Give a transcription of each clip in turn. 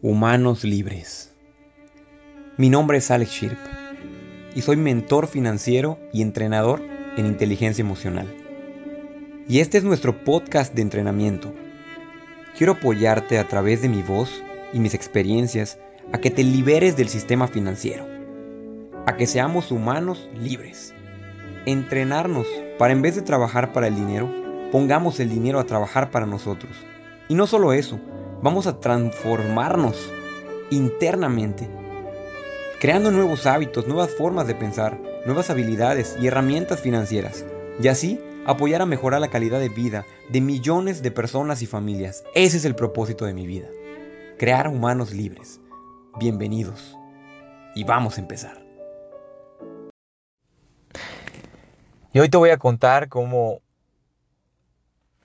Humanos Libres. Mi nombre es Alex Shirp y soy mentor financiero y entrenador en inteligencia emocional. Y este es nuestro podcast de entrenamiento. Quiero apoyarte a través de mi voz y mis experiencias a que te liberes del sistema financiero, a que seamos humanos libres. Entrenarnos para en vez de trabajar para el dinero, pongamos el dinero a trabajar para nosotros. Y no solo eso, vamos a transformarnos internamente, creando nuevos hábitos, nuevas formas de pensar, nuevas habilidades y herramientas financieras, y así apoyar a mejorar la calidad de vida de millones de personas y familias. Ese es el propósito de mi vida, crear humanos libres. Bienvenidos. Y vamos a empezar. Y hoy te voy a contar cómo...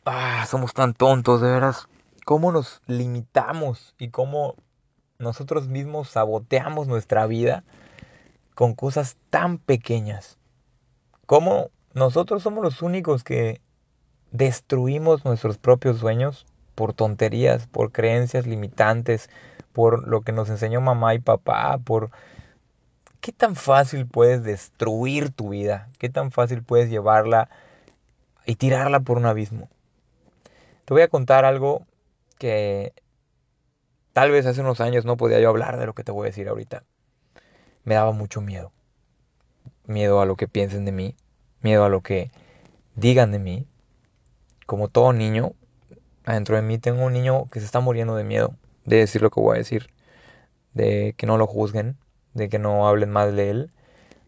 Ah, somos tan tontos, de veras cómo nos limitamos y cómo nosotros mismos saboteamos nuestra vida con cosas tan pequeñas. Cómo nosotros somos los únicos que destruimos nuestros propios sueños por tonterías, por creencias limitantes, por lo que nos enseñó mamá y papá, por qué tan fácil puedes destruir tu vida, qué tan fácil puedes llevarla y tirarla por un abismo. Te voy a contar algo que tal vez hace unos años no podía yo hablar de lo que te voy a decir ahorita. Me daba mucho miedo. Miedo a lo que piensen de mí, miedo a lo que digan de mí. Como todo niño, adentro de mí tengo un niño que se está muriendo de miedo de decir lo que voy a decir, de que no lo juzguen, de que no hablen mal de él,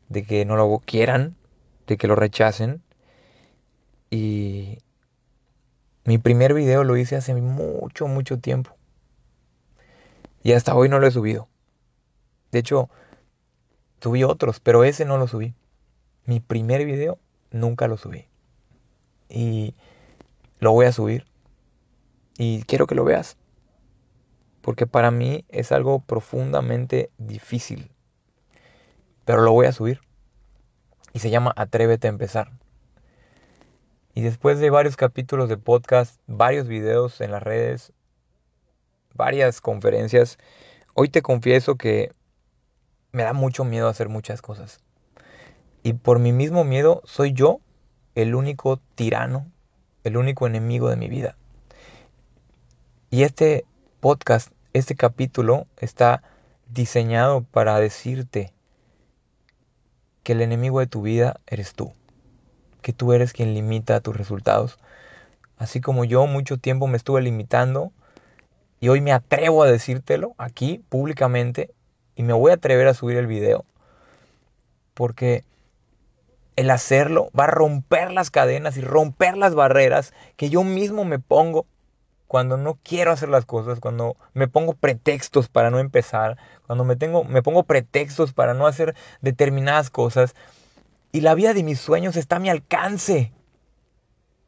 de que no lo quieran, de que lo rechacen. Y mi primer video lo hice hace mucho, mucho tiempo. Y hasta hoy no lo he subido. De hecho, subí otros, pero ese no lo subí. Mi primer video nunca lo subí. Y lo voy a subir. Y quiero que lo veas. Porque para mí es algo profundamente difícil. Pero lo voy a subir. Y se llama Atrévete a empezar. Y después de varios capítulos de podcast, varios videos en las redes, varias conferencias, hoy te confieso que me da mucho miedo hacer muchas cosas. Y por mi mismo miedo soy yo el único tirano, el único enemigo de mi vida. Y este podcast, este capítulo está diseñado para decirte que el enemigo de tu vida eres tú que tú eres quien limita tus resultados. Así como yo mucho tiempo me estuve limitando y hoy me atrevo a decírtelo aquí públicamente y me voy a atrever a subir el video. Porque el hacerlo va a romper las cadenas y romper las barreras que yo mismo me pongo cuando no quiero hacer las cosas, cuando me pongo pretextos para no empezar, cuando me, tengo, me pongo pretextos para no hacer determinadas cosas. Y la vida de mis sueños está a mi alcance.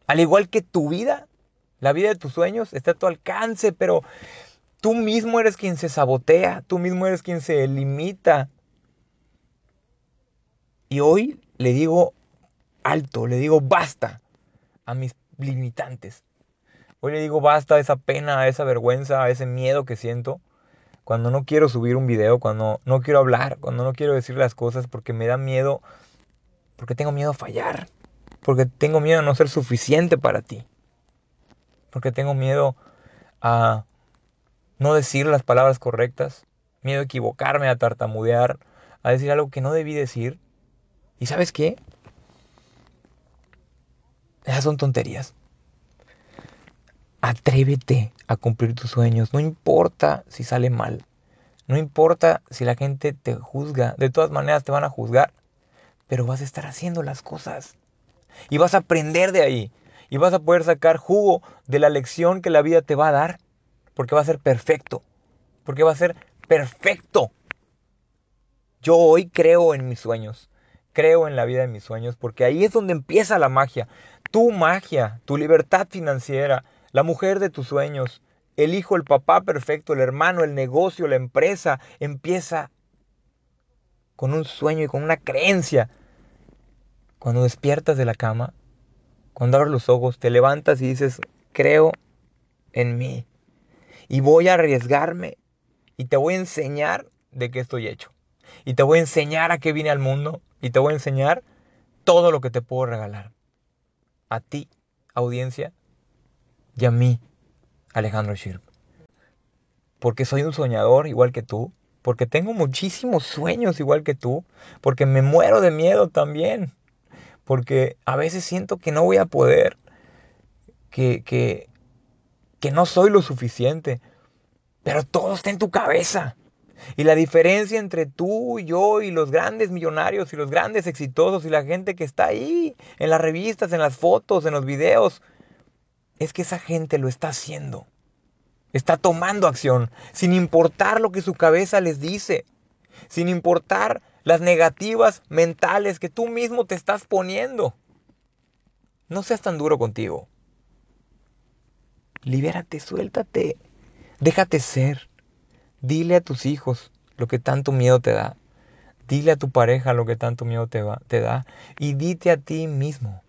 Al igual que tu vida, la vida de tus sueños está a tu alcance, pero tú mismo eres quien se sabotea, tú mismo eres quien se limita. Y hoy le digo alto, le digo basta a mis limitantes. Hoy le digo basta a esa pena, a esa vergüenza, a ese miedo que siento cuando no quiero subir un video, cuando no quiero hablar, cuando no quiero decir las cosas porque me da miedo porque tengo miedo a fallar. Porque tengo miedo a no ser suficiente para ti. Porque tengo miedo a no decir las palabras correctas. Miedo a equivocarme, a tartamudear, a decir algo que no debí decir. ¿Y sabes qué? Esas son tonterías. Atrévete a cumplir tus sueños. No importa si sale mal. No importa si la gente te juzga. De todas maneras te van a juzgar pero vas a estar haciendo las cosas. Y vas a aprender de ahí. Y vas a poder sacar jugo de la lección que la vida te va a dar. Porque va a ser perfecto. Porque va a ser perfecto. Yo hoy creo en mis sueños. Creo en la vida de mis sueños. Porque ahí es donde empieza la magia. Tu magia, tu libertad financiera, la mujer de tus sueños, el hijo, el papá perfecto, el hermano, el negocio, la empresa, empieza con un sueño y con una creencia. Cuando despiertas de la cama, cuando abres los ojos, te levantas y dices, creo en mí. Y voy a arriesgarme. y te voy a enseñar de qué estoy hecho. Y te voy a enseñar a qué vine al mundo y te voy a enseñar todo lo que te puedo regalar. A ti, audiencia, y a mí, Alejandro Shirp. Porque soy un soñador igual que tú, porque tengo muchísimos sueños igual que tú, porque me muero de miedo también, porque a veces siento que no voy a poder, que, que, que no soy lo suficiente, pero todo está en tu cabeza. Y la diferencia entre tú, y yo y los grandes millonarios y los grandes exitosos y la gente que está ahí en las revistas, en las fotos, en los videos, es que esa gente lo está haciendo. Está tomando acción, sin importar lo que su cabeza les dice, sin importar las negativas mentales que tú mismo te estás poniendo. No seas tan duro contigo. Libérate, suéltate, déjate ser. Dile a tus hijos lo que tanto miedo te da. Dile a tu pareja lo que tanto miedo te, te da. Y dite a ti mismo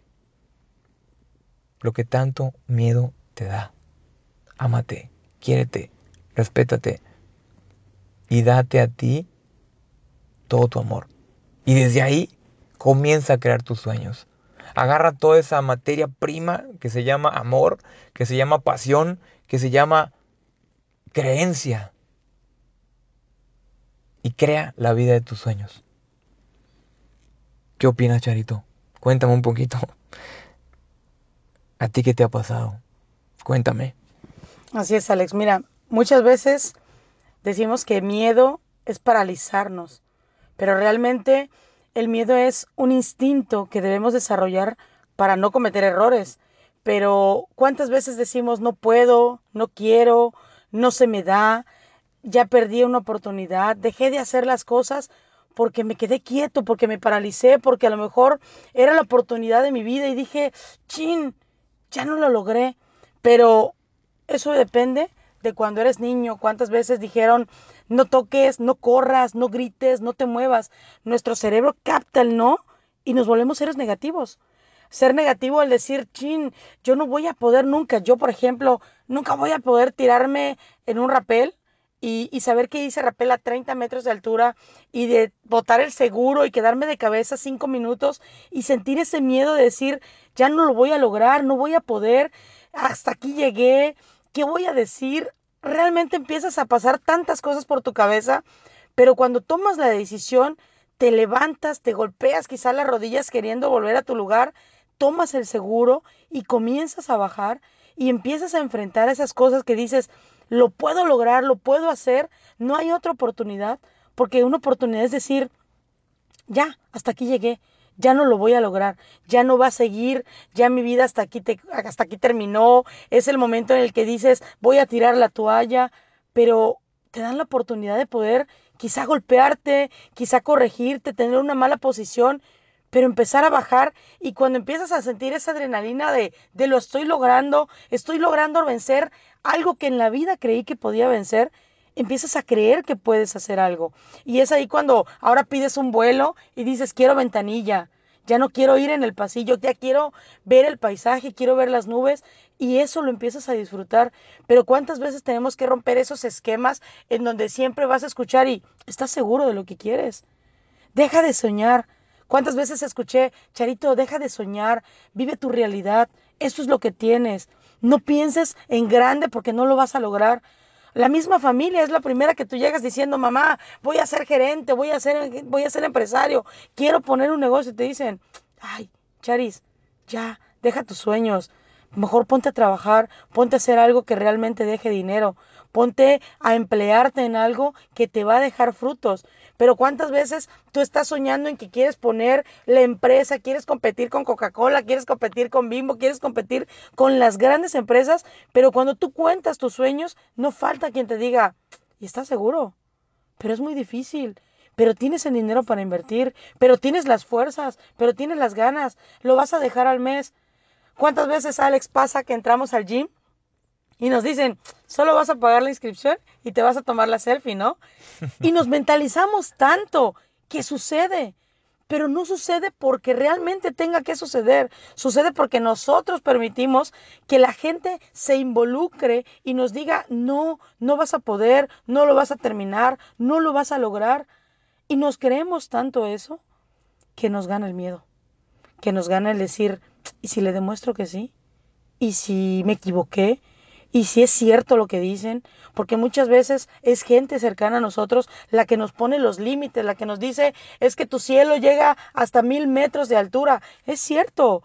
lo que tanto miedo te da. Ámate, quiérete, respétate y date a ti todo tu amor. Y desde ahí comienza a crear tus sueños. Agarra toda esa materia prima que se llama amor, que se llama pasión, que se llama creencia. Y crea la vida de tus sueños. ¿Qué opinas, Charito? Cuéntame un poquito. ¿A ti qué te ha pasado? Cuéntame. Así es, Alex. Mira, muchas veces decimos que miedo es paralizarnos, pero realmente el miedo es un instinto que debemos desarrollar para no cometer errores. Pero ¿cuántas veces decimos no puedo, no quiero, no se me da, ya perdí una oportunidad, dejé de hacer las cosas porque me quedé quieto, porque me paralicé, porque a lo mejor era la oportunidad de mi vida y dije, chin, ya no lo logré. Pero eso depende de cuando eres niño, cuántas veces dijeron, no toques, no corras, no grites, no te muevas. Nuestro cerebro capta el no y nos volvemos seres negativos. Ser negativo al decir, chin, yo no voy a poder nunca, yo por ejemplo, nunca voy a poder tirarme en un rapel y, y, saber que hice rapel a 30 metros de altura y de botar el seguro y quedarme de cabeza cinco minutos y sentir ese miedo de decir, ya no lo voy a lograr, no voy a poder, hasta aquí llegué, ¿qué voy a decir? Realmente empiezas a pasar tantas cosas por tu cabeza, pero cuando tomas la decisión, te levantas, te golpeas quizás las rodillas queriendo volver a tu lugar, tomas el seguro y comienzas a bajar y empiezas a enfrentar esas cosas que dices, lo puedo lograr, lo puedo hacer, no hay otra oportunidad, porque una oportunidad es decir, ya, hasta aquí llegué, ya no lo voy a lograr, ya no va a seguir, ya mi vida hasta aquí, te, hasta aquí terminó, es el momento en el que dices, voy a tirar la toalla, pero te dan la oportunidad de poder quizá golpearte, quizá corregirte, tener una mala posición, pero empezar a bajar y cuando empiezas a sentir esa adrenalina de, de lo estoy logrando, estoy logrando vencer algo que en la vida creí que podía vencer, empiezas a creer que puedes hacer algo. Y es ahí cuando ahora pides un vuelo y dices, quiero ventanilla, ya no quiero ir en el pasillo, ya quiero ver el paisaje, quiero ver las nubes y eso lo empiezas a disfrutar. Pero ¿cuántas veces tenemos que romper esos esquemas en donde siempre vas a escuchar y estás seguro de lo que quieres? Deja de soñar. ¿Cuántas veces escuché, Charito, deja de soñar, vive tu realidad, eso es lo que tienes. No pienses en grande porque no lo vas a lograr. La misma familia es la primera que tú llegas diciendo, mamá, voy a ser gerente, voy a ser, voy a ser empresario, quiero poner un negocio. Y te dicen, ay, Charis, ya, deja tus sueños. Mejor ponte a trabajar, ponte a hacer algo que realmente deje dinero, ponte a emplearte en algo que te va a dejar frutos. Pero ¿cuántas veces tú estás soñando en que quieres poner la empresa, quieres competir con Coca-Cola, quieres competir con Bimbo, quieres competir con las grandes empresas, pero cuando tú cuentas tus sueños, no falta quien te diga, ¿y estás seguro? Pero es muy difícil. Pero tienes el dinero para invertir, pero tienes las fuerzas, pero tienes las ganas, lo vas a dejar al mes. ¿Cuántas veces, Alex, pasa que entramos al gym y nos dicen, solo vas a pagar la inscripción y te vas a tomar la selfie, ¿no? Y nos mentalizamos tanto que sucede. pero no sucede porque realmente tenga que suceder. Sucede porque nosotros permitimos que la gente se involucre y nos diga, no, no vas a poder, no lo vas a terminar, no lo vas a lograr. Y nos creemos tanto eso que nos gana el miedo, que nos gana el decir, ¿y si le demuestro que sí? ¿Y si me equivoqué? Y si es cierto lo que dicen, porque muchas veces es gente cercana a nosotros la que nos pone los límites, la que nos dice es que tu cielo llega hasta mil metros de altura. Es cierto,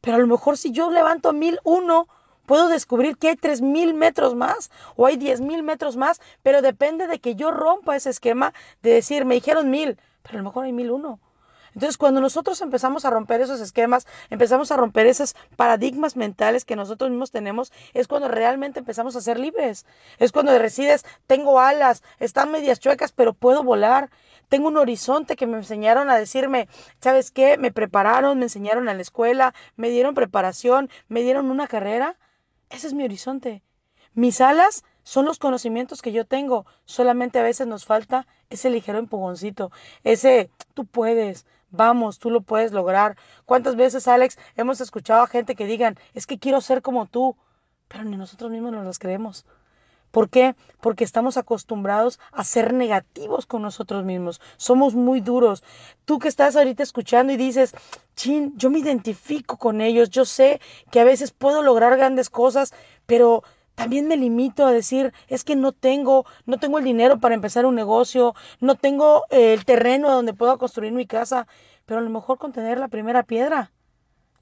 pero a lo mejor si yo levanto mil uno, puedo descubrir que hay tres mil metros más o hay diez mil metros más, pero depende de que yo rompa ese esquema de decir, me dijeron mil, pero a lo mejor hay mil uno. Entonces, cuando nosotros empezamos a romper esos esquemas, empezamos a romper esos paradigmas mentales que nosotros mismos tenemos, es cuando realmente empezamos a ser libres. Es cuando decides, tengo alas, están medias chuecas, pero puedo volar. Tengo un horizonte que me enseñaron a decirme, ¿sabes qué? Me prepararon, me enseñaron a la escuela, me dieron preparación, me dieron una carrera. Ese es mi horizonte. Mis alas son los conocimientos que yo tengo. Solamente a veces nos falta ese ligero empujoncito, ese tú puedes, Vamos, tú lo puedes lograr. ¿Cuántas veces, Alex, hemos escuchado a gente que digan, es que quiero ser como tú, pero ni nosotros mismos nos las creemos? ¿Por qué? Porque estamos acostumbrados a ser negativos con nosotros mismos. Somos muy duros. Tú que estás ahorita escuchando y dices, chin, yo me identifico con ellos. Yo sé que a veces puedo lograr grandes cosas, pero también me limito a decir, es que no tengo, no tengo el dinero para empezar un negocio, no tengo eh, el terreno donde pueda construir mi casa, pero a lo mejor con tener la primera piedra,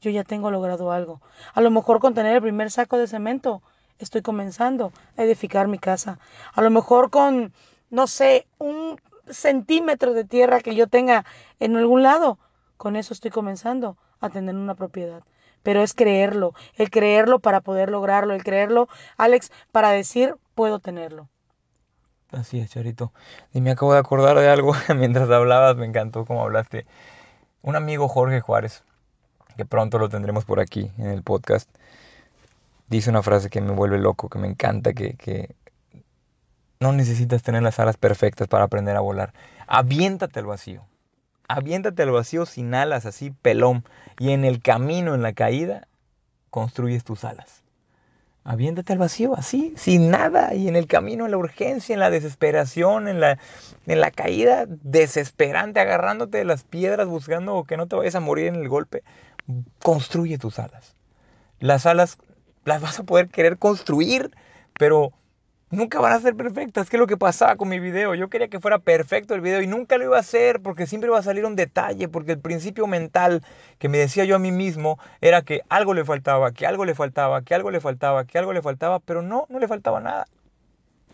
yo ya tengo logrado algo. A lo mejor con tener el primer saco de cemento, estoy comenzando a edificar mi casa. A lo mejor con, no sé, un centímetro de tierra que yo tenga en algún lado, con eso estoy comenzando a tener una propiedad pero es creerlo, el creerlo para poder lograrlo, el creerlo, Alex, para decir, puedo tenerlo. Así es, Charito. Y me acabo de acordar de algo mientras hablabas, me encantó cómo hablaste. Un amigo Jorge Juárez, que pronto lo tendremos por aquí en el podcast, dice una frase que me vuelve loco, que me encanta, que, que no necesitas tener las alas perfectas para aprender a volar. Aviéntate al vacío aviéntate al vacío sin alas, así pelón, y en el camino, en la caída, construyes tus alas. Aviéntate al vacío, así, sin nada, y en el camino, en la urgencia, en la desesperación, en la, en la caída, desesperante, agarrándote de las piedras, buscando que no te vayas a morir en el golpe, construye tus alas. Las alas las vas a poder querer construir, pero nunca van a ser perfectas. ¿Qué es lo que pasaba con mi video? Yo quería que fuera perfecto el video y nunca lo iba a hacer porque siempre iba a salir un detalle, porque el principio mental que me decía yo a mí mismo era que algo le faltaba, que algo le faltaba, que algo le faltaba, que algo le faltaba, pero no, no le faltaba nada.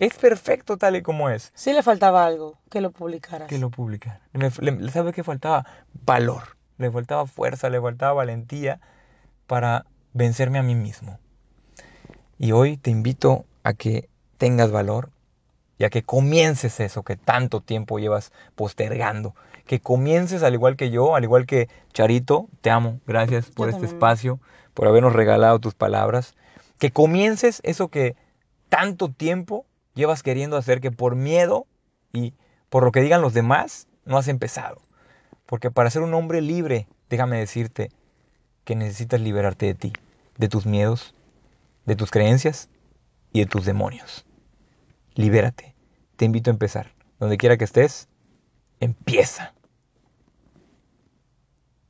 Es perfecto tal y como es. Sí le faltaba algo, que lo publicaras. Que lo publicara. ¿Sabes qué faltaba? Valor. Le faltaba fuerza, le faltaba valentía para vencerme a mí mismo. Y hoy te invito a que tengas valor, ya que comiences eso que tanto tiempo llevas postergando, que comiences al igual que yo, al igual que Charito, te amo, gracias por este espacio, por habernos regalado tus palabras, que comiences eso que tanto tiempo llevas queriendo hacer, que por miedo y por lo que digan los demás, no has empezado. Porque para ser un hombre libre, déjame decirte que necesitas liberarte de ti, de tus miedos, de tus creencias y de tus demonios libérate. Te invito a empezar. Donde quiera que estés, empieza.